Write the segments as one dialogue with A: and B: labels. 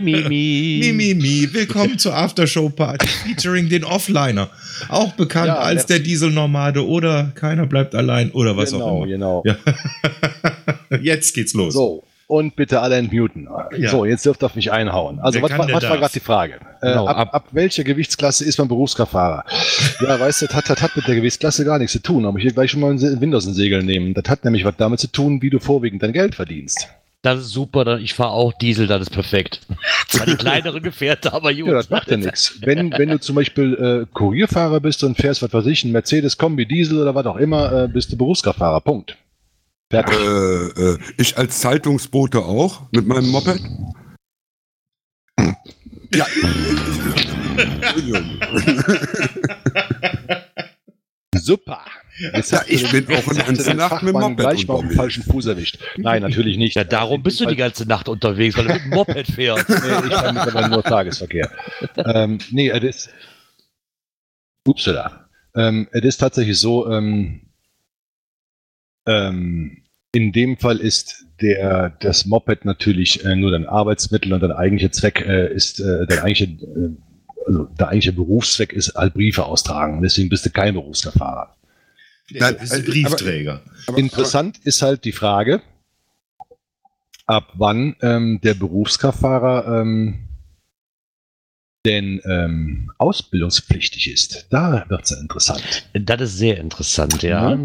A: mi, mi.
B: Mi, mi, mi. Willkommen zur Aftershow-Party featuring den Offliner. Auch bekannt
C: Ja,
B: als
C: der-
B: Dieselnomade oder Keiner bleibt allein oder was
C: genau,
B: auch immer.
C: genau.
B: Ja. Jetzt geht's los.
C: So, und bitte alle entmuten.
B: Ja.
C: So, jetzt dürft ihr auf mich einhauen. Also,
B: Wer
C: was, was war gerade die Frage? Äh,
A: Genau,
C: ab,
A: ab-
C: ab welcher Gewichtsklasse ist man Berufskraftfahrer? ja, weißt du, das hat, das hat mit der Gewichtsklasse gar nichts zu tun. Aber ich will gleich schon mal ein Windows in Segel nehmen. Das hat nämlich was damit zu tun, wie du vorwiegend dein Geld verdienst.
A: Das ist super, dann- ich fahre auch Diesel, das ist perfekt. Zwar die kleinere Gefährte, aber gut.
C: Ja, das macht ja nichts. Wenn, wenn du zum Beispiel äh, Kurierfahrer bist und fährst, was weiß ich, ein Mercedes Kombi Diesel oder was auch immer, äh, bist du Berufskraftfahrer. Punkt. Fertig.
D: Äh, äh, ich als Zeitungsbote auch mit meinem Moped. Ja.
C: Super. Jetzt
D: Ja, ich bin auch ganzen
C: den
D: Nacht mit dem Moped
C: gleich mal auf den
D: unterwegs.
C: falschen Fuß erwischt. Nein, natürlich nicht.
A: Ja, darum bist du die ganze Nacht unterwegs, weil du mit dem Moped fährst.
C: Nee, ich fahre mittlerweile nur Tagesverkehr. ähm, nee, es ist. Upsala. Ähm, es ist tatsächlich so, ähm, ähm, in dem Fall ist der, das Moped natürlich äh, nur dein Arbeitsmittel und dein eigentlicher Zweck äh, ist, äh, dein eigentlicher, äh, also der eigentliche Berufszweck ist halt Briefe austragen. Deswegen bist du kein Berufsfahrer.
D: Nein,
B: ist
D: äh,
B: ein Briefträger.
D: Aber-
C: Interessant ist halt die Frage, ab wann ähm, der Berufskraftfahrer ähm, denn ähm, ausbildungspflichtig ist. Da wird es ja interessant.
A: Das ist sehr interessant, ja.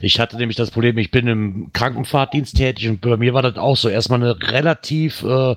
A: Ich hatte nämlich das Problem, ich bin im Krankenfahrtdienst tätig und bei mir war das auch so erstmal eine relativ äh,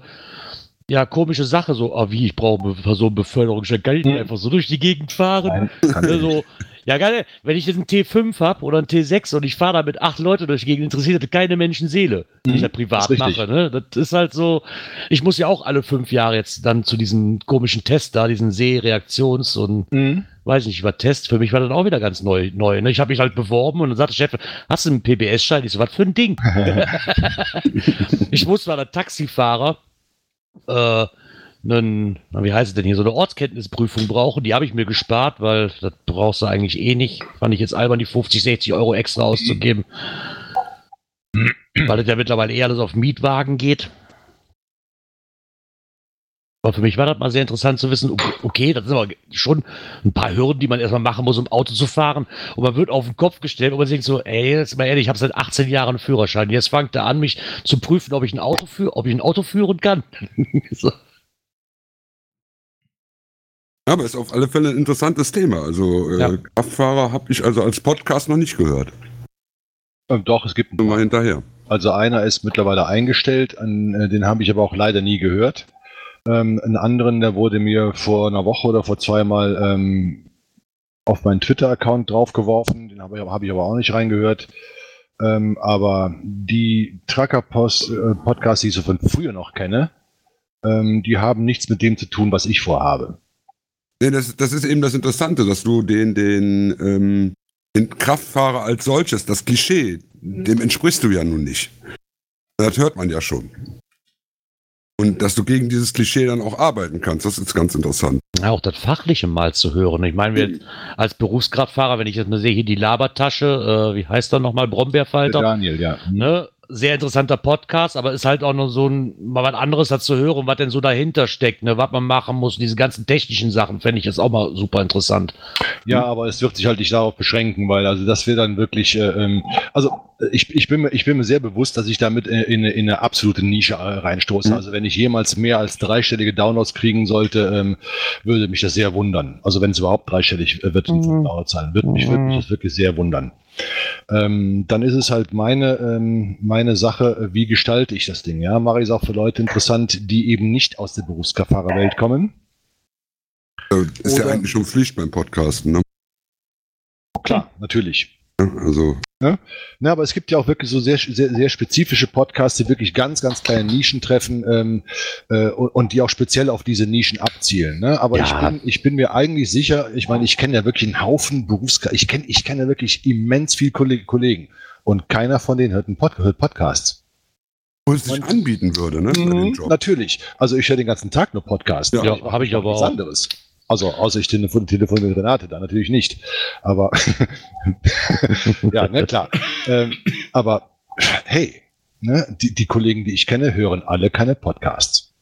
A: ja, komische Sache, so, ah, wie, ich brauche eine Personenbeförderung, ich kann ich nicht
C: Hm.
A: einfach so durch die Gegend fahren.
C: Nein, kann
A: Ne,
C: ich
A: so, ja, geil, wenn ich jetzt einen T5 habe oder einen T6 und ich fahre da mit acht Leuten durch die Gegend, interessiert das keine Menschenseele, wenn ich
C: Mhm,
A: das privat
C: ist richtig.
A: mache. Ne? Das ist halt so, ich muss ja auch alle fünf Jahre jetzt dann zu diesem komischen Test da, diesen Sehreaktions- und
C: Mhm.
A: weiß nicht, war Test. Für mich war das auch wieder ganz neu. neu ne? Ich habe mich halt beworben und dann sagte der Chef, hast du einen PBS-Schein? Ich so, was für ein Ding? ich muss mal der Taxifahrer äh, einen, wie heißt es denn hier, so eine Ortskenntnisprüfung brauchen. Die habe ich mir gespart, weil das brauchst du eigentlich eh nicht. Fand ich jetzt albern, die 50, 60 Euro extra auszugeben. weil es ja mittlerweile eher alles auf Mietwagen geht. Aber für mich war das mal sehr interessant zu wissen, okay, das sind aber schon ein paar Hürden, die man erstmal machen muss, um Auto zu fahren. Und man wird auf den Kopf gestellt und man denkt so, ey, jetzt mal ehrlich, ich habe seit 18 Jahren einen Führerschein. Jetzt fängt er an, mich zu prüfen, ob ich ein Auto ob ich ein Auto führen kann. so.
D: Aber ist auf alle Fälle ein interessantes Thema. Also äh,
A: Ja.
D: Kraftfahrer habe ich also als Podcast noch nicht gehört.
C: Ähm, doch, es gibt
D: mal hinterher.
C: Also einer ist mittlerweile eingestellt, an, äh, den habe ich aber auch leider nie gehört. Ähm, einen anderen, der wurde mir vor einer Woche oder vor zweimal ähm, auf meinen Twitter-Account draufgeworfen. Den habe ich, hab ich aber auch nicht reingehört. Ähm, aber die Trucker-Podcasts, die ich so von früher noch kenne, ähm, die haben nichts mit dem zu tun, was ich vorhabe.
D: Nee, das, das ist eben das Interessante, dass du den, den, ähm, den Kraftfahrer als solches, das Klischee, dem entsprichst du ja nun nicht. Das hört man ja schon. Und dass du gegen dieses Klischee dann auch arbeiten kannst, das ist ganz interessant.
A: Ja, auch das Fachliche mal zu hören. Ich meine, wir als Berufskraftfahrer, wenn ich jetzt mal sehe, hier die Labertasche, äh, wie heißt er nochmal, Brombeerfalter,
C: Daniel, ja.
A: ne? Sehr interessanter Podcast, aber ist halt auch noch so ein, mal was anderes dazu hören, was denn so dahinter steckt, ne? was man machen muss, diese ganzen technischen Sachen, fände ich jetzt auch mal super interessant.
C: Ja, aber es wird sich halt nicht darauf beschränken, weil also das wird dann wirklich, äh, ähm, also ich, ich, bin mir, ich bin mir sehr bewusst, dass ich damit äh, in, eine- in eine absolute Nische äh, reinstoße.
D: Mhm.
C: Also wenn ich jemals mehr als dreistellige Downloads kriegen sollte, ähm, würde mich das sehr wundern. Also wenn es überhaupt dreistellig wird
A: Mhm.
C: Würde mich, würde mich das wirklich sehr wundern. Ähm, dann ist es halt meine, ähm, meine Sache, äh, wie gestalte ich das Ding? Ja, mache ich es auch für Leute interessant, die eben nicht aus der Berufskraftfahrerwelt kommen.
D: Äh, ist ja
C: Oder-
D: eigentlich schon Pflicht beim Podcasten, ne?
C: Klar, natürlich.
D: Ja, Also,
C: Na, aber es gibt ja auch wirklich so sehr, sehr, sehr spezifische Podcasts, die wirklich ganz, ganz kleine Nischen treffen ähm, äh, und, und die auch speziell auf diese Nischen abzielen. Ne? Aber
A: Ja.
C: ich, bin, ich bin mir eigentlich sicher, ich meine, ich kenne ja wirklich einen Haufen Berufs... Ich kenne ich kenne ja wirklich immens viel Kolleg Kollegen und keiner von denen hört einen Pod hört Podcasts.
D: wo es sich
C: Und-
D: anbieten würde, ne?
C: Mhm,
D: Job.
C: natürlich. Also ich höre den ganzen Tag nur Podcasts.
D: Ja,
C: mache
A: hab ich aber
C: nichts
A: auch.
C: anderes. Also außer ich telefon, telefon mit Renate, da natürlich nicht. Aber ja, ne, klar. Ähm, aber hey, ne, die, die Kollegen, die ich kenne, hören alle keine Podcasts.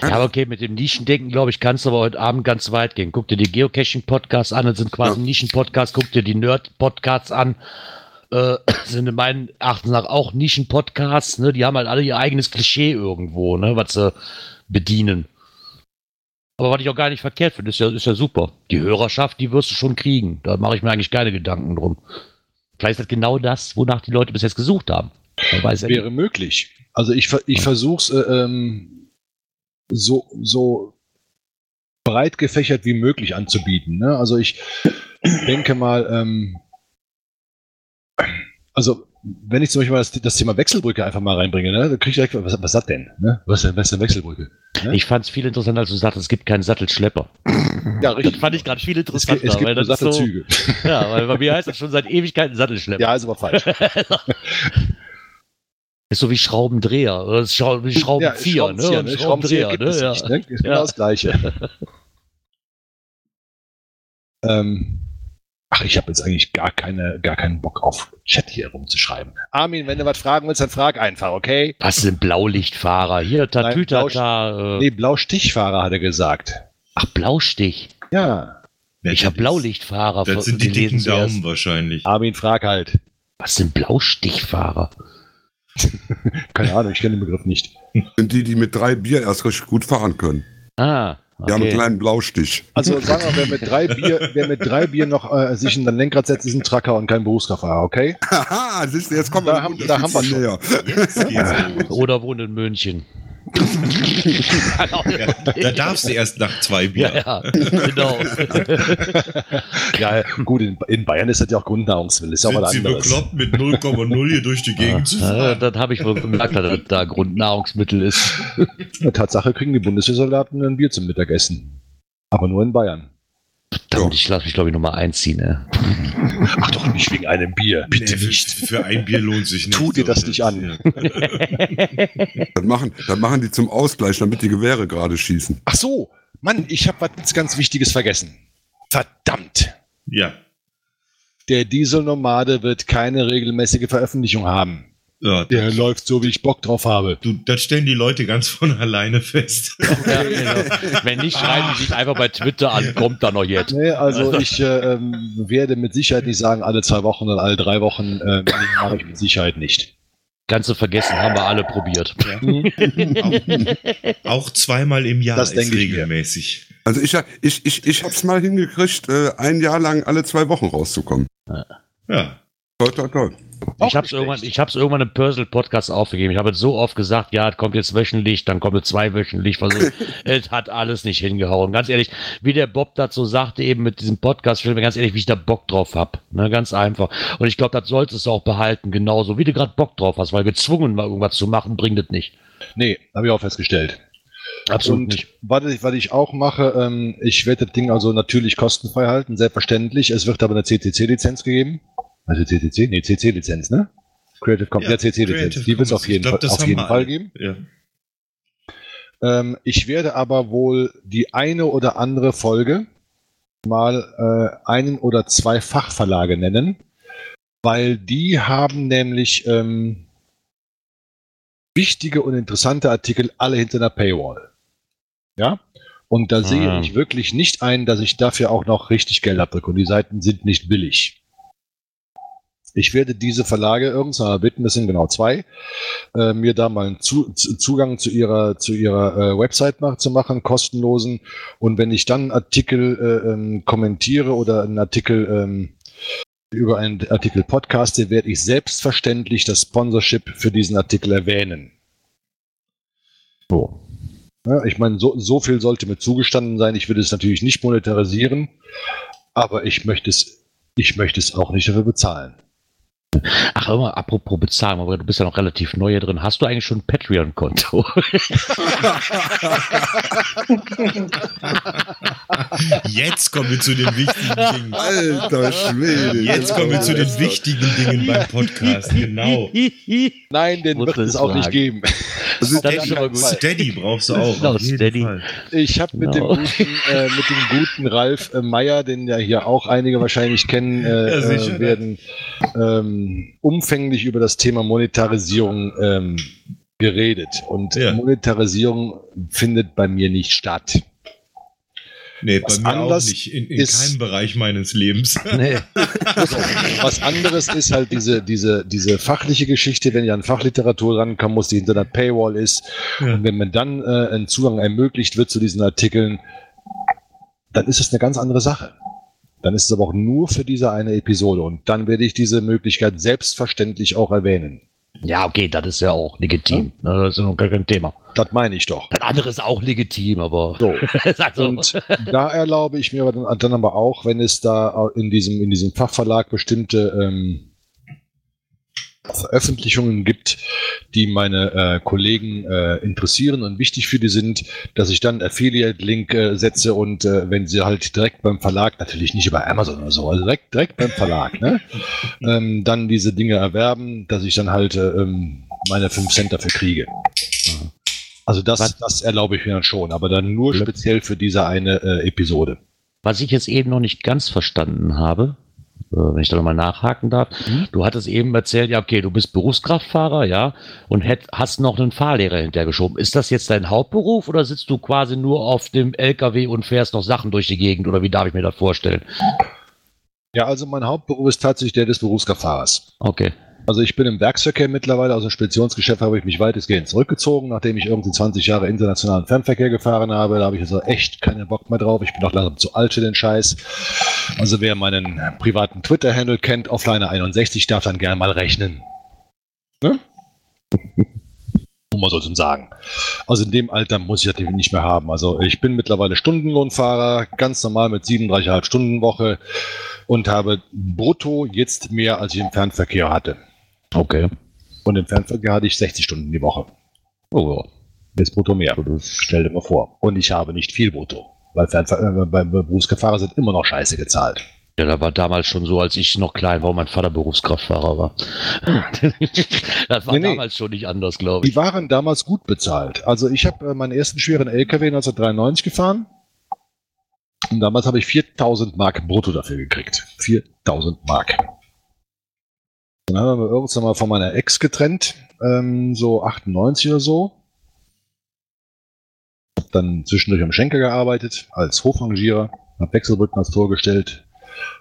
A: Ja, aber okay, mit dem Nischendenken, glaube ich, kannst du aber heute Abend ganz weit gehen. Guck dir die Geocaching-Podcasts an, das sind quasi
D: Ja.
A: Nischen-Podcasts. Guck dir die Nerd-Podcasts an, äh, sind in meinen Erachtens nach auch Nischen-Podcasts. Ne? Die haben halt alle ihr eigenes Klischee irgendwo, ne? was sie bedienen. Aber was ich auch gar nicht verkehrt finde, ist ja, ist ja super. Die Hörerschaft, die wirst du schon kriegen. Da mache ich mir eigentlich keine Gedanken drum. Vielleicht ist das genau das, wonach die Leute bis jetzt gesucht haben. Weiß ja
C: Wäre möglich. Also ich, ich versuche es äh, ähm, so, so breit gefächert wie möglich anzubieten. Ne? Also ich denke mal, ähm, also wenn ich zum Beispiel mal das, das Thema Wechselbrücke einfach mal reinbringe, ne, dann kriege ich direkt, was, was das denn? Ne? Was, ist denn- was ist denn Wechselbrücke?
A: Ich fand es viel interessanter, als du sagtest, es gibt keinen Sattelschlepper.
C: Ja,
A: Das fand ich gerade viel
C: Es gibt,
A: interessanter.
C: es gibt
A: weil das ist so,
C: Sattelzüge.
A: ja, weil bei mir heißt das schon seit Ewigkeiten Sattelschlepper.
C: Ja, ist aber falsch.
A: Ist so wie Schraubendreher oder Schraubenzieher, ne?
C: Schraubenzieher,
A: Und
C: ne? Schraubenzieher gibt es
A: ja.
C: nicht, ne? Ist genau
A: Ja.
C: das Gleiche. ähm, ach, ich habe jetzt eigentlich gar, keine, gar keinen Bock auf Chat hier rumzuschreiben. Armin, wenn du was fragen willst, dann frag einfach, okay?
A: Was sind Blaulichtfahrer? Hier, Tatütata. Äh,
C: Nee, Blaustichfahrer hat er gesagt.
A: ach, Blaustich.
C: Ja.
A: Ich habe Blaulichtfahrer
B: Das sind die dicken. Daumen wahrscheinlich.
C: Armin, frag halt.
A: Was sind Blaustichfahrer?
C: Keine Ahnung, ich kenne den Begriff nicht.
D: Sind die, die mit drei Bier erst richtig gut fahren können.
A: Ah,
D: Die haben einen
A: okay.
D: kleinen Blaustich.
C: Also sagen wir, wer mit drei Bier, wer mit drei Bier noch äh, sich in den Lenkrad setzt, ist ein Tracker und kein Berufskraftfahrer, okay?
D: Haha, siehst du, jetzt kommen
C: Da
D: wir
C: haben- da haben wir schon.
A: Oder wohnen in München.
B: Ja, da darfst du erst nach zwei Bier.
A: Ja, ja, genau.
C: Ja, gut, in, in Bayern ist das ja auch Grundnahrungsmittel, ist ja auch
B: Sind
C: was
B: sie
C: anderes.
B: bekloppt, mit 0,0 hier durch die Gegend zu fahren?
A: das habe ich wohl gemerkt, dass das da Grundnahrungsmittel ist.
C: Tatsache kriegen die Bundeswehrsoldaten ein Bier zum Mittagessen. Aber nur in Bayern.
A: Verdammt, ich lasse mich, glaube ich, nochmal einziehen. Ne?
C: Ach doch nicht wegen einem Bier.
B: Nee, für, für ein Bier lohnt sich nicht.
C: Tu dir das nicht an.
D: Das machen, das machen die zum Ausgleich, damit die Gewehre gerade schießen.
C: Ach so, Mann, ich habe was ganz Wichtiges vergessen. Verdammt.
B: Ja.
C: Der Dieselnomade wird keine regelmäßige Veröffentlichung haben.
B: Ja
C: Der läuft so, wie ich Bock drauf habe.
B: du, das stellen die Leute ganz von alleine fest.
A: Ja, genau. Wenn nicht, schreiben die sich einfach bei Twitter an, kommt da noch jetzt.
C: Nee, also ich äh, ähm, werde mit Sicherheit nicht sagen, alle zwei Wochen oder alle drei Wochen äh, mache ich mit Sicherheit nicht.
A: Kannst du vergessen, haben wir alle probiert.
B: auch, auch zweimal im Jahr
C: Das
B: ist
C: denke ich.
D: Also
B: regelmäßig.
D: ich, ich, ich, ich hab's mal hingekriegt, äh, ein Jahr lang alle zwei Wochen rauszukommen.
B: Ja.
D: Toll, toll, toll.
C: Auch
A: Ich habe es irgendwann,
C: schlecht.
A: ich hab's irgendwann im Personal Podcast aufgegeben. Ich habe es so oft gesagt, ja, es kommt jetzt wöchentlich, dann kommt es zweiwöchentlich. Es hat alles nicht hingehauen. Ganz ehrlich, wie der Bob dazu sagte, eben mit diesem Podcast, ich mir ganz ehrlich, wie ich da Bock drauf hab. Ne, ganz einfach. Und ich glaube, das solltest du auch behalten, genauso wie du gerade Bock drauf hast, weil gezwungen mal irgendwas zu machen, bringt es nicht.
C: Nee, habe ich auch festgestellt.
A: Absolut
C: und
A: nicht.
C: was ich, was ich auch mache, ähm, ich werde das Ding also natürlich kostenfrei halten, selbstverständlich. Es wird aber eine CCC-Lizenz gegeben. Also CCC? Nee, CC-Lizenz, ne? Creative Commons, ja, CC-Lizenz.
B: Creative
C: Die wird es auf jeden,
B: glaub,
C: Fall, auf jeden Fall
B: alle.
C: geben.
B: Ja.
C: Ähm, ich werde aber wohl die eine oder andere Folge mal äh, einen oder zwei Fachverlage nennen, weil die haben nämlich ähm, wichtige und interessante Artikel alle hinter einer Paywall. Ja? Und da sehe
A: Ah.
C: ich wirklich nicht ein, dass ich dafür auch noch richtig Geld abdrücke. Und die Seiten sind nicht billig. Ich werde diese Verlage irgendwann bitten, das sind genau zwei, äh, mir da mal einen zu, Zugang zu ihrer, zu ihrer äh, Website mach, zu machen, kostenlosen. Und wenn ich dann einen Artikel äh, ähm, kommentiere oder einen Artikel ähm, über einen Artikel podcaste, werde ich selbstverständlich das Sponsorship für diesen Artikel erwähnen.
A: So.
C: Ja, ich meine, so, so viel sollte mir zugestanden sein. Ich würde es natürlich nicht monetarisieren, aber ich möchte es, ich möchte es auch nicht dafür bezahlen.
A: Ach, immer apropos bezahlen, aber du bist ja noch relativ neu hier drin. Hast du eigentlich schon ein Patreon-Konto?
B: Jetzt kommen wir zu den wichtigen Dingen.
D: Alter Schwede.
B: Jetzt kommen wir zu den wichtigen Dingen beim Podcast. Genau.
C: Nein, den wird es auch nicht geben.
A: Mal gut.
B: Steady brauchst du auch.
A: Genau, Steady.
C: Ich habe mit,
A: Genau.
C: dem guten, äh, mit dem guten Ralf äh, Meyer, den ja hier auch einige wahrscheinlich kennen äh,
B: Ja, sicher.
C: äh, werden, ähm, umfänglich über das Thema Monetarisierung ähm, geredet und
B: Ja.
C: Monetarisierung findet bei mir nicht statt.
B: Nee,
C: Was
B: bei mir auch
C: anders
B: nicht. In, in
C: ist-
B: keinem Bereich meines Lebens.
A: Nee.
C: Was anderes ist halt diese, diese, diese fachliche Geschichte, wenn ich an Fachliteratur rankommen muss, die hinter der Paywall ist.
B: Ja.
C: Und wenn mir dann äh, ein Zugang ermöglicht wird zu diesen Artikeln, dann ist es eine ganz andere Sache. Dann ist es aber auch nur für diese eine Episode. Und dann werde ich diese Möglichkeit selbstverständlich auch erwähnen.
A: Ja, okay, das ist ja auch legitim. Ne, Das ist noch gar kein Thema.
C: Das meine ich doch.
A: Das andere ist auch legitim, aber.
C: So.
A: Sag so.
C: Und da erlaube ich mir aber dann, dann aber auch, wenn es da in diesem, in diesem Fachverlag bestimmte ähm, Veröffentlichungen gibt, die meine äh, Kollegen äh, interessieren und wichtig für die sind, dass ich dann Affiliate-Link äh, setze und äh, wenn sie halt direkt beim Verlag, natürlich nicht über Amazon oder so, also direkt, direkt beim Verlag, ne, ähm, dann diese Dinge erwerben, dass ich dann halt äh, ähm, meine 5 Cent dafür kriege. Also das,
A: Was-
C: das erlaube ich mir dann schon, aber dann nur speziell für diese eine äh, Episode.
A: Was ich jetzt eben noch nicht ganz verstanden habe, wenn ich da nochmal nachhaken darf,
C: Mhm.
A: du hattest eben erzählt, ja, okay, du bist Berufskraftfahrer, ja, und hätt, hast noch einen Fahrlehrer hintergeschoben. Ist das jetzt dein Hauptberuf oder sitzt du quasi nur auf dem LKW und fährst noch Sachen durch die Gegend oder wie darf ich mir das vorstellen?
C: Ja, also mein Hauptberuf ist tatsächlich der des Berufskraftfahrers.
A: Okay.
C: Also ich bin im Werksverkehr mittlerweile, aus dem Speditionsgeschäft habe ich mich weitestgehend zurückgezogen, nachdem ich irgendwie 20 Jahre internationalen Fernverkehr gefahren habe. Da habe ich also echt keinen Bock mehr drauf. Ich bin auch langsam zu alt für den Scheiß. Also wer meinen privaten Twitter-Handle kennt, Offliner61, darf dann gerne mal rechnen. Ne? Mal so zu sagen. Also in dem Alter muss ich das nicht mehr haben. Also ich bin mittlerweile Stundenlohnfahrer, ganz normal mit 37,5 Stunden Woche und habe brutto jetzt mehr, als ich im Fernverkehr hatte.
A: Okay.
C: Und im Fernverkehr hatte ich 60 Stunden die Woche.
A: Oh,
C: Jetzt brutto mehr.
A: ja. Das-
C: Stell dir mal vor. Und ich habe nicht viel brutto. Weil Fernver äh, bei Berufsfahrer sind immer noch scheiße gezahlt.
A: Ja, da war damals schon so, als ich noch klein war und mein Vater Berufskraftfahrer war. das war
C: Nee, nee.
A: damals schon nicht anders, glaube ich.
C: Die waren damals gut bezahlt. Also ich habe äh, meinen ersten schweren LKW 1993 gefahren. Und damals habe ich 4000 Mark brutto dafür gekriegt. 4000 Mark. Dann haben wir irgendwann mal von meiner Ex getrennt. Ähm, so 98 oder so. Hab dann zwischendurch am Schenker gearbeitet, als Hofrangierer. Hab Wechselbrücken als Tor gestellt.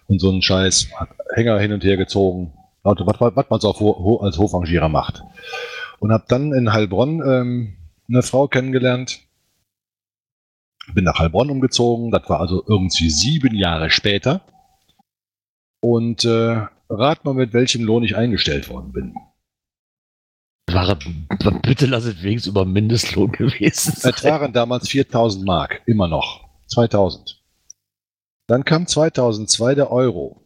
C: Und so einen Scheiß. Hab Hänger hin und her gezogen. Was, was, was man so Ho- als Hofrangierer macht. Und habe dann in Heilbronn ähm, eine Frau kennengelernt. Bin nach Heilbronn umgezogen. Das war also irgendwie sieben Jahre später. Und äh, rat mal, mit welchem Lohn ich eingestellt worden bin.
A: War, bitte lass es wenigstens über Mindestlohn gewesen sein.
C: Es waren damals 4000 Mark, immer noch. 2000. Dann kam 2002 der Euro.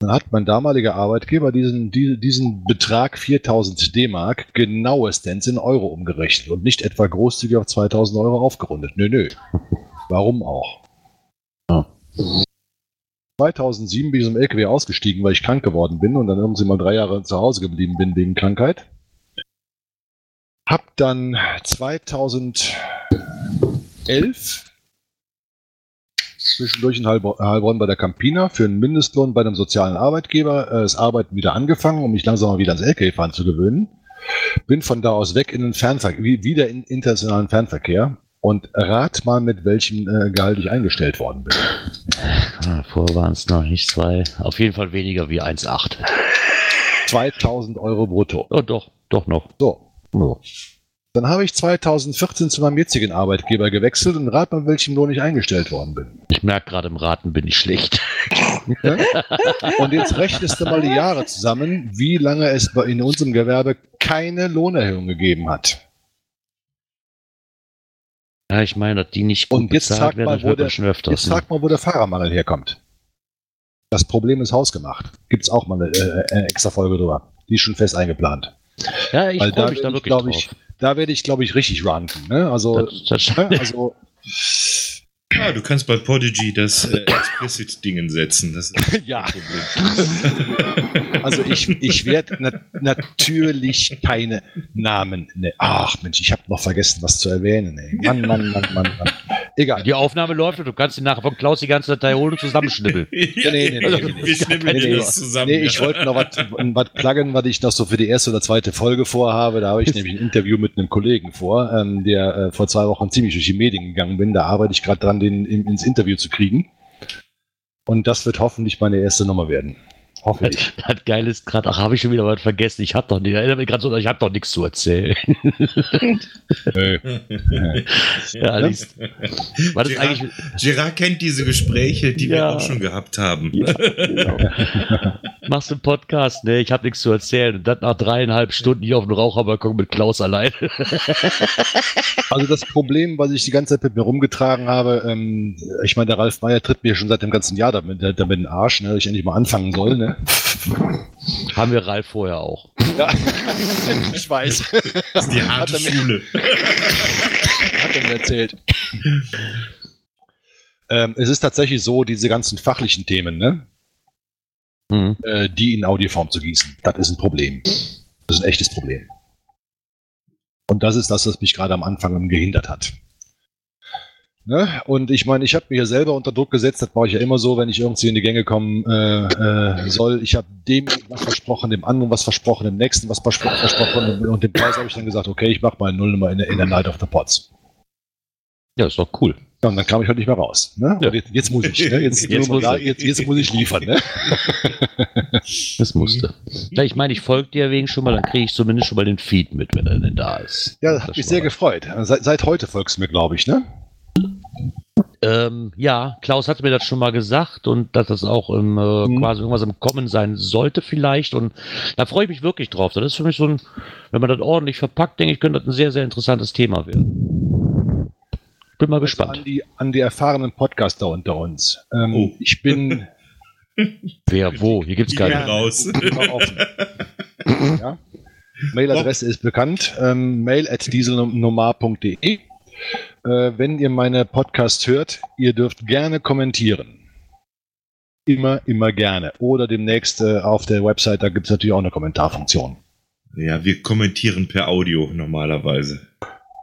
C: Dann hat mein damaliger Arbeitgeber diesen, die, diesen Betrag 4000 D-Mark genauestens in Euro umgerechnet und nicht etwa großzügig auf 2000 Euro aufgerundet. Nö, nö. Warum auch?
A: Ja.
C: 2007 bin ich aus LKW ausgestiegen, weil ich krank geworden bin und dann irgendwie mal drei Jahre zu Hause geblieben bin wegen Krankheit. Hab dann 2011 zwischendurch in Heilbronn, Heilbronn bei der Campina für einen Mindestlohn bei einem sozialen Arbeitgeber äh, das Arbeiten wieder angefangen, um mich langsam mal wieder ans LKW-Fahren zu gewöhnen. Bin von da aus weg in den Fernverkehr, wieder in internationalen Fernverkehr und rat mal, mit welchem äh, Gehalt ich eingestellt worden bin.
A: Ah, Vorher waren es noch nicht zwei. Auf jeden Fall weniger wie 1,8.
C: 2000 Euro brutto.
A: Oh, doch, doch noch.
C: So,
A: Oh.
C: Dann habe ich 2014 zu meinem jetzigen Arbeitgeber gewechselt und rat mal, welchem Lohn ich eingestellt worden bin.
A: Ich merke gerade im Raten bin ich schlecht.
C: Und jetzt rechnest du mal die Jahre zusammen, wie lange es bei- in unserem Gewerbe keine Lohnerhöhung gegeben hat.
A: Ja, ich meine, dass die nicht gut
C: Und jetzt
A: bezahlt werden,
C: mal,
A: das
C: wo der-
A: man schon öfters.
C: Jetzt
A: ne?
C: frag mal, wo der Fahrermangel herkommt. Das Problem ist hausgemacht. Gibt es auch mal eine, äh, eine extra Folge drüber. Die ist schon fest eingeplant.
A: Ja, ich freue
C: da
A: mich da
C: ich,
A: wirklich
C: glaub
A: drauf.
C: ich, da werde ich, glaube ich, richtig ranten. Ne? Also,
A: das, das,
C: ne? also
B: Ah, du kannst bei Podigy das äh, Explicit-Dingen setzen. Das ist
C: Ja. Also ich, ich werde na natürlich keine Namen. Ne Ach Mensch, ich habe noch vergessen, was zu erwähnen. Ey. Mann, Mann, Mann, Mann, Mann. Egal.
A: Die Aufnahme läuft und du kannst die nachher von Klaus die ganze Datei holen und zusammenschnibbeln.
B: ja,
C: nee, nee, nee,
B: wir
C: nee,
B: wir schnibbeln
C: nee, nee,
B: das zusammen.
C: Nee, ich wollte noch was was pluggen, was ich noch so für die erste oder zweite Folge vorhabe. Da habe ich nämlich ein Interview mit einem Kollegen vor, ähm, der äh, vor zwei Wochen ziemlich durch die Medien gegangen bin. Da arbeite ich gerade dran, den in, ins Interview zu kriegen. Und das wird hoffentlich meine erste Nummer werden. Hoffe ich.
A: Das Geile ist gerade, ach, habe ich schon wieder was vergessen. Ich habe doch nicht, erinnere mich gerade so, ich habe doch nichts zu erzählen.
C: Nö.
A: ja. Was ist
B: Gerard,
A: eigentlich.
B: Gerard kennt diese Gespräche, die wir
A: Ja.
B: auch schon gehabt haben.
A: Ja, genau. Machst du einen Podcast? Ne, ich habe nichts zu erzählen. Und dann nach dreieinhalb Stunden hier auf dem Raucherbalkon mit Klaus allein.
C: Also das Problem, was ich die ganze Zeit mit mir rumgetragen habe, ähm, ich meine, der Ralf Meyer tritt mir schon seit dem ganzen Jahr damit, damit in den Arsch, ne, dass ich endlich mal anfangen soll. Ne?
A: Haben wir Ralf vorher auch.
C: Ja, ich weiß.
B: Das ist die harte
C: Hat er mir-
B: Schule.
C: Hat er mir erzählt. ähm, es ist tatsächlich so, diese ganzen fachlichen Themen, ne,
A: Mhm.
C: äh, die in Audioform zu gießen, das ist ein Problem. Das ist ein echtes Problem. Und das ist das, was mich gerade am Anfang gehindert hat. Ne? Und ich meine, ich habe mir ja selber unter Druck gesetzt, das mache ich ja immer so, wenn ich irgendwie in die Gänge kommen äh, äh, soll. Ich habe dem was versprochen, dem anderen was versprochen, dem nächsten was verspro versprochen und, dem Preis habe ich dann gesagt, okay, ich mache mal eine Nullnummer in, der- in der Night of the Pots.
A: Ja, ist doch cool.
C: Ja, und dann kam ich halt nicht mehr raus. Ne?
A: Ja.
C: Jetzt, jetzt muss ich. Ne? Jetzt,
A: Jetzt muss
C: da, jetzt, jetzt muss ich liefern. Ne?
A: Das musste. Ja, ich meine, ich folge dir wegen schon mal, dann kriege ich zumindest schon mal den Feed mit, wenn er denn da ist.
C: Ja, das hat mich sehr gefreut. Seit, seit heute folgst du mir, glaube ich. Ne?
A: Ähm, ja, Klaus hat mir das schon mal gesagt und dass das auch im, äh,
C: Mhm.
A: quasi irgendwas im Kommen sein sollte vielleicht und da freue ich mich wirklich drauf. Das ist für mich so ein, wenn man das ordentlich verpackt, denke ich, könnte das ein sehr, sehr interessantes Thema werden. Bin mal
C: Also
A: gespannt.
C: an, die, an die erfahrenen Podcaster unter uns. Ähm,
B: Oh.
C: Ich bin
A: Wer, wo? Hier gibt's
B: Die
A: keine.
B: raus.
C: ja? Mailadresse ist bekannt. Ähm, mail at dieselnomar.de. Äh, wenn ihr meine Podcasts hört, ihr dürft gerne kommentieren. Immer, immer gerne. Oder demnächst äh, auf der Website, da gibt es natürlich auch eine Kommentarfunktion.
B: Ja, wir kommentieren per Audio normalerweise.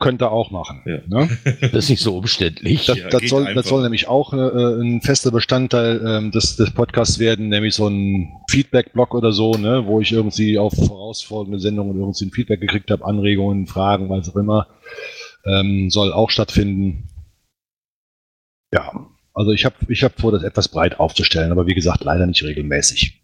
C: Könnt ihr auch machen.
B: Ja.
C: Ne?
A: Das ist nicht so umständlich.
C: Das,
B: Ja,
C: das, soll, das soll nämlich auch äh, ein fester Bestandteil ähm, des, des Podcasts werden, nämlich so ein Feedback-Blog oder so, ne, wo ich irgendwie auf vorausfolgende Sendungen irgendwie ein Feedback gekriegt habe, Anregungen, Fragen, was auch immer, ähm, soll auch stattfinden. Ja, also ich habe ich hab vor, das etwas breit aufzustellen, aber wie gesagt, leider nicht regelmäßig.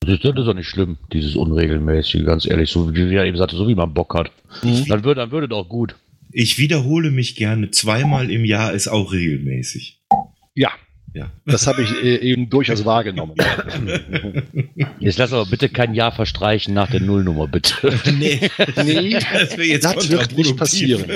A: Das ist, das ist doch nicht schlimm, dieses Unregelmäßige, ganz ehrlich. So wie er eben sagte, so wie man Bock hat. Dann würde dann würde doch gut.
B: Ich wiederhole mich gerne. Zweimal im Jahr ist auch regelmäßig.
C: Ja,
B: Ja.
C: das habe ich äh, eben durchaus wahrgenommen.
A: Jetzt lass aber bitte kein Jahr verstreichen nach der Nullnummer, bitte.
B: nee,
C: Nee,
B: das
C: das wird nicht
B: kontraproduktiv.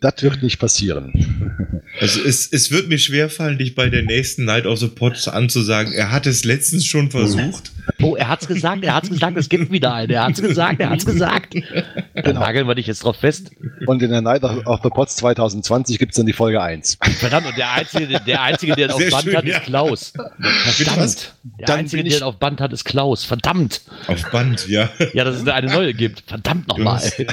C: das wird nicht passieren.
B: Also es, es wird mir schwerfallen, dich bei der nächsten Night of the Pots anzusagen. Er hat es letztens schon versucht.
A: Oh, er hat's gesagt, er hat's gesagt, es gibt wieder einen. Er hat's gesagt, er hat's gesagt. Dann
C: Genau.
A: nageln wir dich jetzt drauf fest.
C: Und in der Night of the Pots 2020 gibt es dann die Folge 1.
A: Verdammt, und der Einzige, der Einzige, der ihn auf Band
B: schön,
A: hat,
B: ja.
A: ist Klaus. Verdammt. Der
C: Dann
A: Einzige, der auf Band hat, ist Klaus. Verdammt.
B: Auf Band, ja.
A: Ja, dass es eine neue gibt. Verdammt nochmal.
B: Stimmt,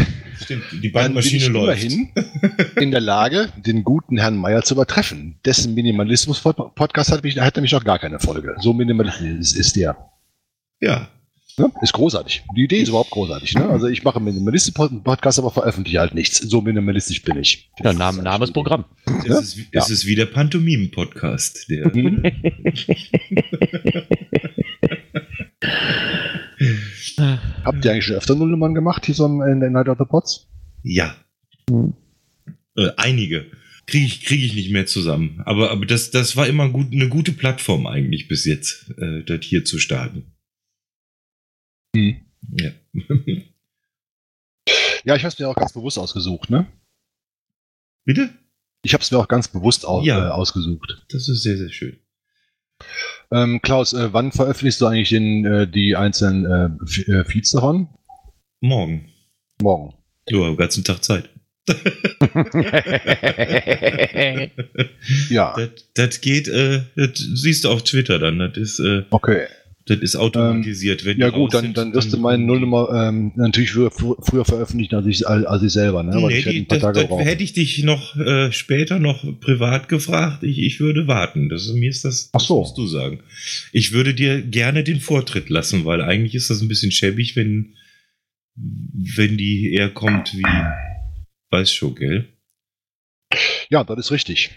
B: die
C: Dann bin ich
B: Bandmaschine läuft.
C: immerhin in der Lage, den guten Herrn Meyer zu übertreffen. Dessen Minimalismus-Podcast hat, mich, hat nämlich noch gar keine Folge. So minimalistisch ist der.
B: Ja.
C: Ne? Ist großartig. Die Idee ist überhaupt großartig. Ne? Also ich mache einen Minimalisten-Podcast, aber veröffentliche halt nichts. So minimalistisch bin ich.
A: Ja, Name, Name ist Programm.
C: Ja?
B: Es, ist, es ist wie der Pantomimen-Podcast. Der,
C: Habt ihr eigentlich schon öfter Nullnummern gemacht, hier so in der Night of the Pots?
B: ja.
A: Hm.
B: Äh, einige. Kriege ich, krieg ich nicht mehr zusammen. Aber, aber das, das war immer gut, eine gute Plattform eigentlich bis jetzt, äh, das hier zu starten.
C: Hm.
B: Ja.
C: Ja, ich habe es mir auch ganz bewusst ausgesucht. Ne?
B: Bitte?
C: Ich habe es mir auch ganz bewusst au
B: Ja.
C: äh, ausgesucht.
B: Das ist sehr, sehr schön.
C: Ähm, Klaus, äh, wann veröffentlichst du eigentlich den, äh, die einzelnen äh, äh, Feeds davon?
B: Morgen.
C: Morgen.
B: Du hast den ganzen Tag Zeit.
C: Ja,
B: Das, das geht, äh, das siehst du auf Twitter dann. Das ist, äh,
C: okay.
B: Das ist automatisiert. wenn
C: Ja gut, dann, dann wirst du meine Nullnummer ähm, natürlich früher, früher veröffentlichen als ich, als ich selber, ne? Weil
B: Nee,
C: ich ein paar
B: das,
C: Tage
B: das hätte ich dich noch äh, später noch privat gefragt. Ich, ich würde warten. Das, mir ist das,
C: Ach so.
B: musst du sagen. Ich würde dir gerne den Vortritt lassen, weil eigentlich ist das ein bisschen schäbig, wenn, wenn die eher kommt wie, weiß schon, gell?
C: Ja, das ist richtig.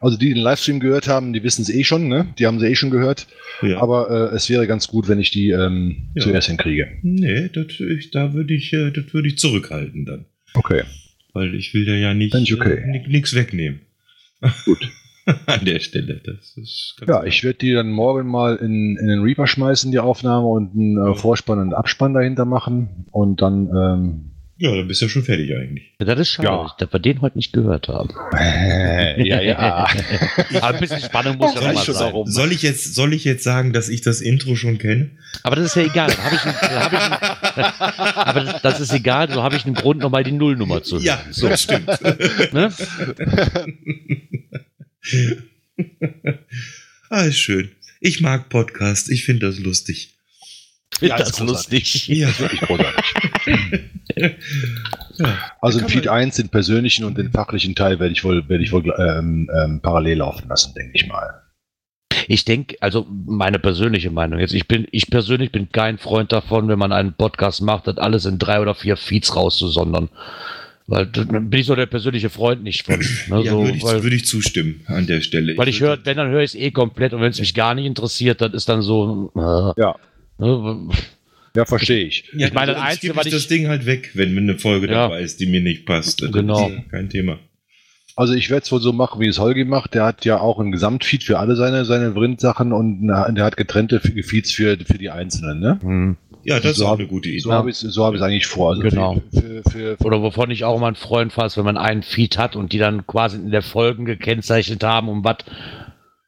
C: Also die, die den Livestream gehört haben, die wissen es eh schon, ne? Die haben sie eh schon gehört.
B: Ja.
C: Aber äh, es wäre ganz gut, wenn ich die ähm,
B: Ja.
C: zuerst hinkriege.
B: nee, das, ich, da würde ich, äh, das würde ich zurückhalten dann.
C: Okay.
B: Weil ich will dir ja nicht
C: okay.
B: äh, nichts wegnehmen.
C: Gut.
B: An der Stelle. Das ist ganz
C: Ja, ich werde die dann morgen mal in, in den Reaper schmeißen, die Aufnahme, und einen äh, Vorspann und Abspann dahinter machen. Und dann, ähm,
B: Ja, dann bist du ja schon fertig eigentlich.
A: Ja, das ist schade,
C: Ja.
A: dass wir den heute nicht gehört haben.
C: ja, ja.
A: Aber ein bisschen Spannung muss ja mal sein.
B: soll, ich jetzt, soll ich jetzt sagen, dass ich das Intro schon kenne?
A: Aber das ist ja egal. Dann hab ich, dann hab ich einen, aber das, das ist egal. So habe ich einen Grund, nochmal die Nullnummer zu hören.
B: Ja,
A: so.
B: das stimmt.
A: Ne?
B: ah, ist schön. Ich mag Podcast. Ich finde das lustig.
C: Ja,
A: das
C: ist
A: lustig.
B: Ja.
C: Wirklich großartig.
B: ja.
C: Also im Feed
B: man-
C: 1, den persönlichen und den fachlichen Teil werde ich wohl, werde ich wohl ähm, ähm, parallel laufen lassen, denke ich mal.
A: Ich denke, also meine persönliche Meinung jetzt, ich bin, ich persönlich bin kein Freund davon, wenn man einen Podcast macht, das alles in drei oder vier Feeds rauszusondern. Weil da bin ich so der persönliche Freund nicht von. Ne,
B: Ja,
A: so,
B: würde ich,
A: weil,
B: würde ich zustimmen an der Stelle.
A: weil ich höre, wenn, dann höre ich es eh komplett und wenn es mich gar nicht interessiert, dann ist dann so. Äh,
C: Ja.
A: Ne,
C: Ja, verstehe ich.
B: ja,
A: ich meine, das Einzige, was
B: ich das Ding halt weg, wenn eine Folge
A: Ja.
B: dabei ist, die mir nicht passt. Das
A: Genau.
B: ist kein Thema.
C: Also ich werde es wohl so machen, wie es Holgi macht. Der hat ja auch ein Gesamtfeed für alle seine, seine Vrind-Sachen und der hat getrennte Feeds für, für die Einzelnen, ne?
A: hm.
B: Ja, das
C: So
B: ist auch
C: hab-
B: eine gute Idee.
C: So habe ich es so hab eigentlich vor. Also
A: Genau.
C: Für, für, für,
A: Oder wovon ich auch mal ein Freund war, ist, wenn man einen Feed hat und die dann quasi in der Folgen gekennzeichnet haben, um was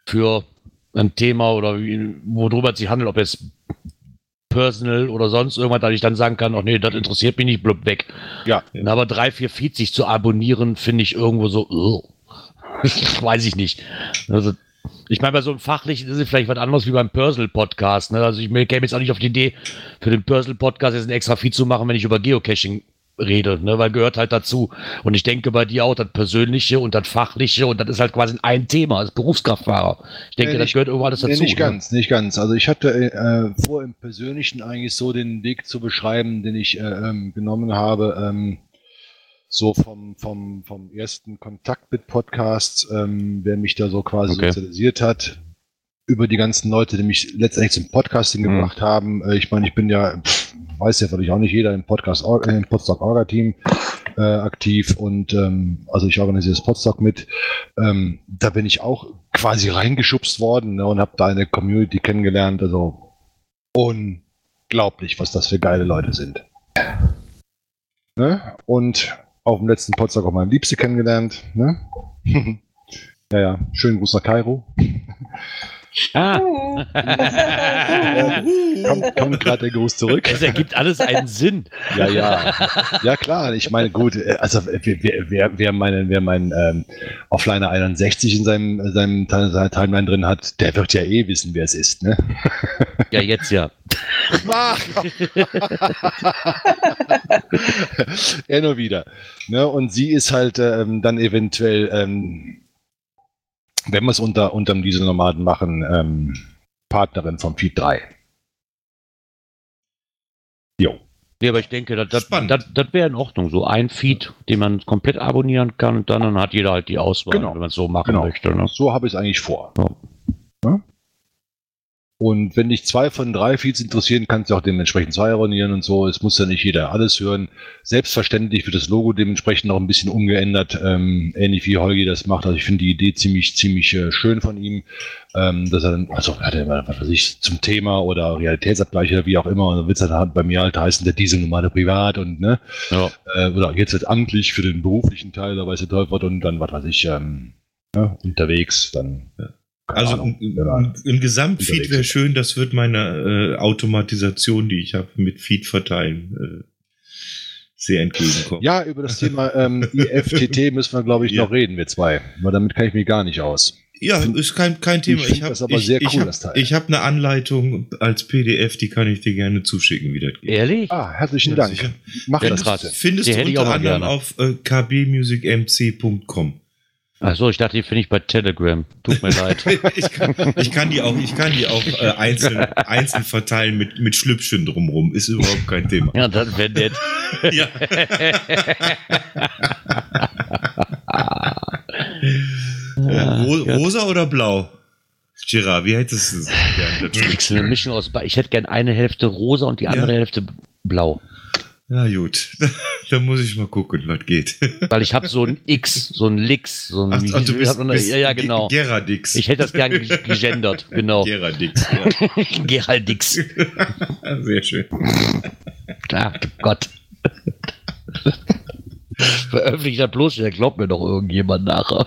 A: für ein Thema oder wie, worüber es sich handelt, ob jetzt personal oder sonst irgendwas, dass ich dann sagen kann, ach nee, das interessiert mich nicht, blub weg.
C: Ja.
A: Na, Aber drei, vier Feeds sich zu abonnieren, finde ich irgendwo so, ugh. weiß ich nicht. Also, ich meine, bei so einem fachlichen ist es vielleicht was anderes wie beim Personal-Podcast. Ne? Also ich mir käme jetzt auch nicht auf die Idee, für den Personal-Podcast jetzt ein extra Feed zu machen, wenn ich über Geocaching rede, ne? weil gehört halt dazu. Und ich denke bei dir auch das Persönliche und das Fachliche und das ist halt quasi ein Thema als Berufskraftfahrer. Ich denke,
C: Nee,
A: das
C: nicht-
A: gehört irgendwo alles
C: Nee,
A: dazu.
C: nicht
A: ne?
C: ganz, nicht ganz. Also ich hatte äh, vor, im Persönlichen eigentlich so den Weg zu beschreiben, den ich äh, ähm, genommen habe, ähm, so vom, vom, vom ersten Kontakt mit Podcasts, ähm, wer mich da so quasi
A: Okay.
C: sozialisiert hat, über die ganzen Leute, die mich letztendlich zum Podcasting
A: Mhm.
C: gebracht haben. Äh, ich meine, ich bin ja, pff, weiß ja vielleicht auch nicht jeder im Podcast, im Podstock Orga Team äh, aktiv und ähm, also ich organisiere das Podstock mit. Ähm, da bin ich auch quasi reingeschubst worden ne, und habe da eine Community kennengelernt. Also unglaublich, was das für geile Leute sind. Ne? Und auf dem letzten Podstock auch meine Liebste kennengelernt. Ne? ja, ja, schönen Gruß nach Kairo.
A: Ah,
C: Kommt, kommt gerade der Gruß zurück.
A: es ergibt alles einen Sinn.
C: Ja, ja. Ja, klar. Ich meine, gut, äh, also wer, wer, wer, wer meinen, wer meinen ähm, Offliner 61 in seinem, seinem Ti- seiner Timeline drin hat, der wird ja eh wissen, wer es ist, ne?
A: Ja, jetzt ja.
C: er nur wieder. Ne? Und sie ist halt ähm, dann eventuell, ähm, wenn wir es unter unterm Dieselnomaden machen, ähm, Partnerin vom Feed 3. Jo.
A: Nee, aber ich denke, das, das,
B: Spannend.
A: das, das wäre in Ordnung. So ein Feed, den man komplett abonnieren kann und dann, dann hat jeder halt die Auswahl,
C: Genau.
A: wenn man es so machen
C: Genau.
A: möchte. Ne?
C: So habe ich es eigentlich vor.
A: Ja.
C: Ja? Und wenn dich zwei von drei Feeds interessieren, kannst du auch dementsprechend zwei abonnieren und so. Es muss ja nicht jeder alles hören. Selbstverständlich wird das Logo dementsprechend noch ein bisschen umgeändert, ähm, ähnlich wie Holgi das macht. Also ich finde die Idee ziemlich, ziemlich äh, schön von ihm, ähm, dass er dann, also hat er immer, was weiß ich, zum Thema oder Realitätsabgleich oder wie auch immer. Und dann wird es dann halt bei mir halt heißen, der Dieselnomade privat und ne,
A: Ja.
C: äh, oder jetzt wird amtlich für den beruflichen Teil, da weiß der Teufel und dann, was weiß ich, ähm, ja, unterwegs, dann.
B: Ja. Also
C: Ahnung,
B: ein Gesamtfeed wäre schön, das wird meine äh, Automatisation, die ich habe, mit Feed verteilen, äh, sehr entgegenkommen.
C: Ja, über das Thema ähm, IFTT müssen wir, glaube ich,
B: Ja.
C: noch reden, wir zwei. Weil damit kann ich mich gar nicht aus.
B: Ja, ist kein, kein Thema.
C: find
B: Ich habe
C: sehr
B: ich,
C: cool,
B: hab,
C: das Teil.
B: ich hab eine Anleitung als PDF, die kann ich dir gerne zuschicken, wie das geht.
A: Ehrlich?
C: Ah, herzlichen
B: Ja,
C: Dank.
B: sicher.
C: Mach das bitte.
B: Findest
A: Die
B: du
A: ich
B: unter anderem
A: gerne.
B: auf äh, kbmusicmc.com.
A: Achso, ich dachte, die finde ich bei Telegram. Tut mir leid.
B: ich, kann, ich kann die auch, ich kann die auch äh, einzeln, einzeln verteilen mit, mit Schlüppchen drumrum. Ist überhaupt kein Thema.
A: Ja, das wäre nett.
B: Ja.
A: Ah,
B: Ro
A: ja.
B: rosa oder blau? Gerard, wie hättest du es gern?
A: Du kriegst eine Mischung aus. Ich hätte gern eine Hälfte rosa und die andere
B: Ja.
A: Hälfte blau.
B: Na gut, da muss ich mal gucken, was geht.
A: Weil ich habe so ein X, so ein Lix, so ein.
B: Ach, ach, du bist,
A: man-
B: bist
A: ja, ja, genau.
B: Ge- Geradix.
A: Ich hätte das gern ge- gegendert, genau.
B: Geradix, ja.
A: Gerald Dix.
B: Sehr schön.
A: Ach Gott. Veröffentlicht das bloß, der glaubt mir doch irgendjemand nachher.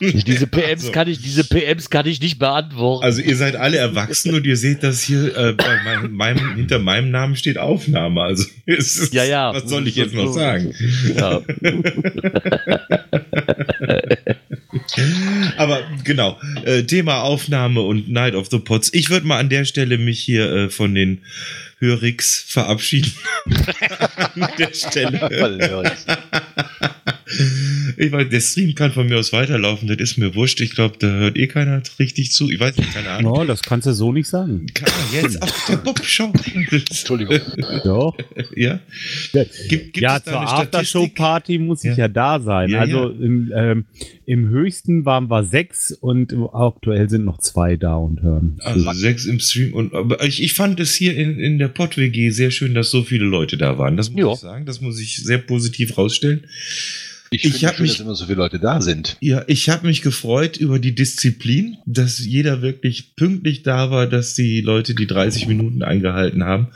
A: Diese PMs
B: Also.
A: kann ich, diese PMs kann ich nicht beantworten.
B: Also ihr seid alle erwachsen und ihr seht, dass hier äh, bei meinem, hinter meinem Namen steht Aufnahme. Also ist,
A: Ja, ja.
B: was soll ich jetzt noch sagen?
A: ja.
B: Aber genau, äh, Thema Aufnahme und Night of the Pots. Ich würde mal an der Stelle mich hier äh, von den Hörix verabschieden. an der Stelle. Ich weiß, der Stream kann von mir aus weiterlaufen, das ist mir wurscht. Ich glaube, da hört eh keiner richtig zu. Ich weiß nicht, keine Ahnung.
E: No, das kannst du so nicht sagen.
B: Kann man jetzt auf der Bob schau.
C: Entschuldigung.
E: Doch.
B: ja? Gibt, gibt
E: ja,
B: es da
E: zur? Aftershow-Party muss ich
B: Ja.
E: ja da sein.
B: Ja,
E: also Im, ähm, im höchsten waren wir sechs und aktuell sind noch zwei da und hören.
B: Also sechs im Stream. Und, aber ich, ich fand es hier in, in der Pott-WG sehr schön, dass so viele Leute da waren. Das muss
A: Ja.
B: ich sagen. Das muss ich sehr positiv rausstellen.
C: Ich,
B: Ich
C: finde
B: hab
C: schön,
B: mich-
C: dass immer so viele Leute da sind.
B: Ja, ich habe mich gefreut über die Disziplin, dass jeder wirklich pünktlich da war, dass die Leute die 30 Minuten eingehalten haben.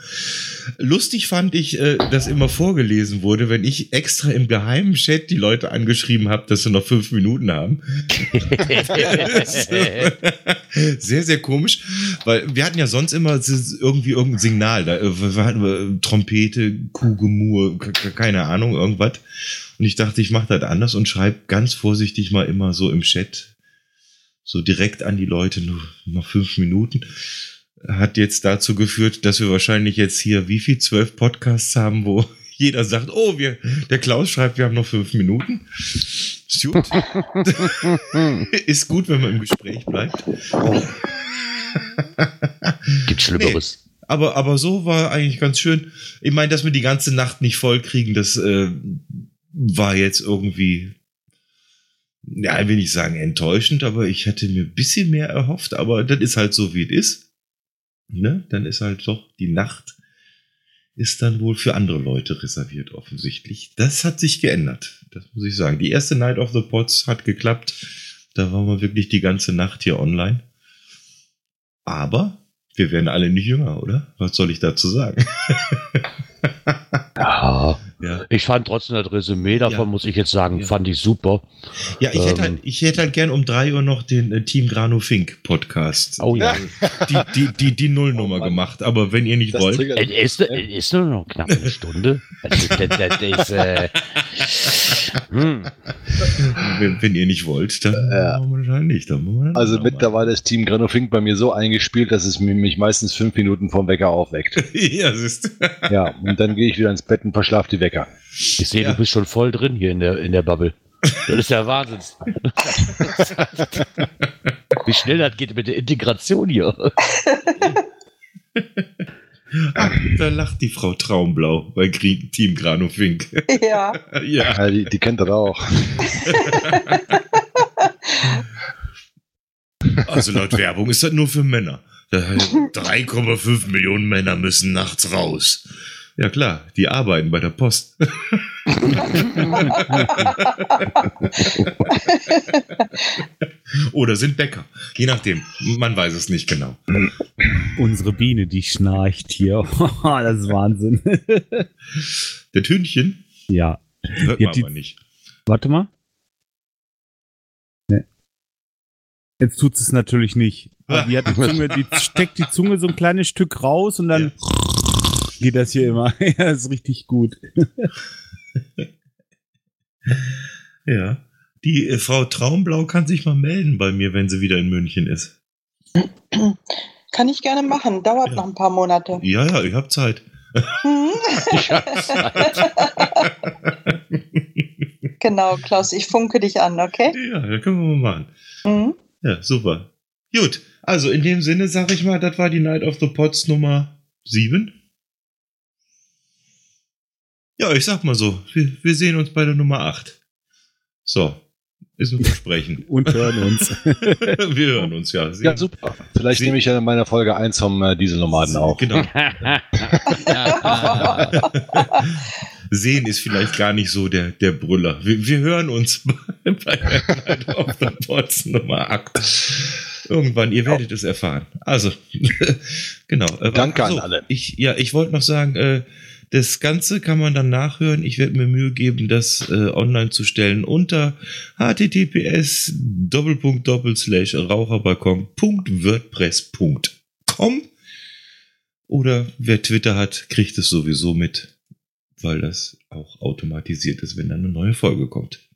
B: Lustig fand ich, äh, dass immer vorgelesen wurde, wenn ich extra im geheimen Chat die Leute angeschrieben habe, dass sie noch fünf Minuten haben. sehr, sehr komisch, weil wir hatten ja sonst immer irgendwie irgendein Signal, da äh, wir hatten äh, Trompete, Kuhgemur, k- k- keine Ahnung, irgendwas. Und ich dachte, ich mache das anders und schreibe ganz vorsichtig mal immer so im Chat, so direkt an die Leute, nur noch fünf Minuten. Hat jetzt dazu geführt, dass wir wahrscheinlich jetzt hier wie viel, zwölf Podcasts haben, wo jeder sagt, oh, wir, der Klaus schreibt, wir haben noch fünf Minuten. Ist gut. Ist gut, wenn man im Gespräch bleibt.
A: Gibt Schlimmeres.
B: Aber, aber so war eigentlich ganz schön. Ich meine, dass wir die ganze Nacht nicht voll kriegen, das äh, war jetzt irgendwie, ja, ich will nicht sagen enttäuschend, aber ich hätte mir ein bisschen mehr erhofft. Aber das ist halt so, wie es ist. Ne? Dann ist halt doch die Nacht ist dann wohl für andere Leute reserviert, offensichtlich. Das hat sich geändert. Das muss ich sagen. Die erste Night of the Pots hat geklappt. Da waren wir wirklich die ganze Nacht hier online. Aber wir werden alle nicht jünger, oder? Was soll ich dazu sagen?
A: Ja.
B: Ja,
A: Ich fand trotzdem das Resümee davon,
B: Ja.
A: muss ich jetzt sagen,
B: Ja.
A: fand ich super.
B: ja ich, hätte
A: Ähm.
B: halt, ich hätte halt gern um drei Uhr noch den äh, Team Grano Fink Podcast.
A: Oh ja.
B: Die, die, die, die Nullnummer
C: Oh
B: gemacht. Aber wenn ihr nicht
C: Das
B: wollt.
A: Es ist, es ist nur noch knapp eine Stunde. Also, das, das, das ist, äh, hm.
B: Wenn, wenn ihr nicht wollt, dann
C: Ja.
B: machen wir das nicht. Dann wir das
C: Also mittlerweile ist Team Grano Fink bei mir so eingespielt, dass es mi- mich meistens fünf Minuten vom Wecker aufweckt.
B: ja, siehst du.
C: Ja, und dann gehe ich wieder ins Bett und verschlafe die Wecker.
A: Ich sehe,
B: Ja.
A: du bist schon voll drin hier in der, in der Bubble. Das ist ja Wahnsinn. Wie schnell das geht mit der Integration hier.
B: Ah, da lacht die Frau Traumblau bei Team Grano Fink.
F: Ja.
B: ja.
C: Ja, die, die kennt das auch.
B: Also laut Werbung ist das nur für Männer. Da heißt, 3,5 Millionen Männer müssen nachts raus. Ja klar, die arbeiten bei der Post. Oder sind Bäcker. Je nachdem. Man weiß es nicht genau.
E: Unsere Biene, die schnarcht hier. das ist Wahnsinn.
B: Der Tünchen
E: ja.
B: hört
E: Ja,
B: man
E: die-
B: aber nicht.
E: Warte mal. Nee. Jetzt tut es natürlich nicht. Aber die hat die Zunge, die steckt die Zunge so ein kleines Stück raus und dann geht das hier immer. ja, das ist richtig gut.
B: Ja. Die äh, Frau Traumblau kann sich mal melden bei mir, wenn sie wieder in München ist.
F: Kann ich gerne machen. Dauert
B: Ja.
F: noch ein paar Monate.
B: Ja, ja, ich hab Zeit.
F: Mhm.
A: Ich hab's Zeit.
F: genau, Klaus, ich funke dich an, okay?
B: Ja, das können wir mal machen.
F: Mhm.
B: Ja, super. Gut, also in dem Sinne sage ich mal, das war die Night of the Pots Nummer 7. Ja, ich sag mal so, wir, wir sehen uns bei der Nummer 8. So, ist ein Versprechen.
E: Und hören uns.
B: wir hören uns, ja.
C: Ja, super. Vielleicht
B: Sie-
C: nehme ich ja in meiner Folge 1 vom äh, Dieselnomaden auf.
B: Genau. Sehen ist vielleicht gar nicht so der, der Brüller. Wir, wir hören uns bei der Night Nummer 8. Irgendwann, ihr werdet es erfahren. Also, genau.
C: Danke an
B: so,
C: alle.
B: Ich, ja, ich wollte noch sagen, äh, das Ganze kann man dann nachhören. Ich werde mir Mühe geben, das äh, online zu stellen unter https raucherbalkon.wordpress.com oder wer Twitter hat, kriegt es sowieso mit, weil das auch automatisiert ist, wenn dann eine neue Folge kommt.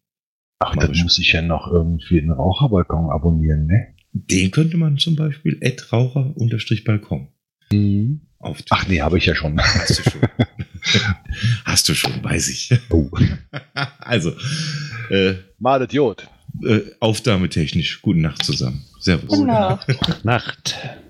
C: Ach, dann muss ich ja noch irgendwie den Raucherbalkon abonnieren, ne?
B: Den könnte man zum Beispiel raucher-balkon
C: Mhm.
B: auf
C: Ach nee, habe ich ja schon.
B: Hast du schon. Hast du schon, weiß ich.
C: Oh.
B: Also, äh,
C: Malet Jod.
B: äh, aufnahmetechnisch. Gute Nacht zusammen. Servus.
F: Genau.
A: Nacht.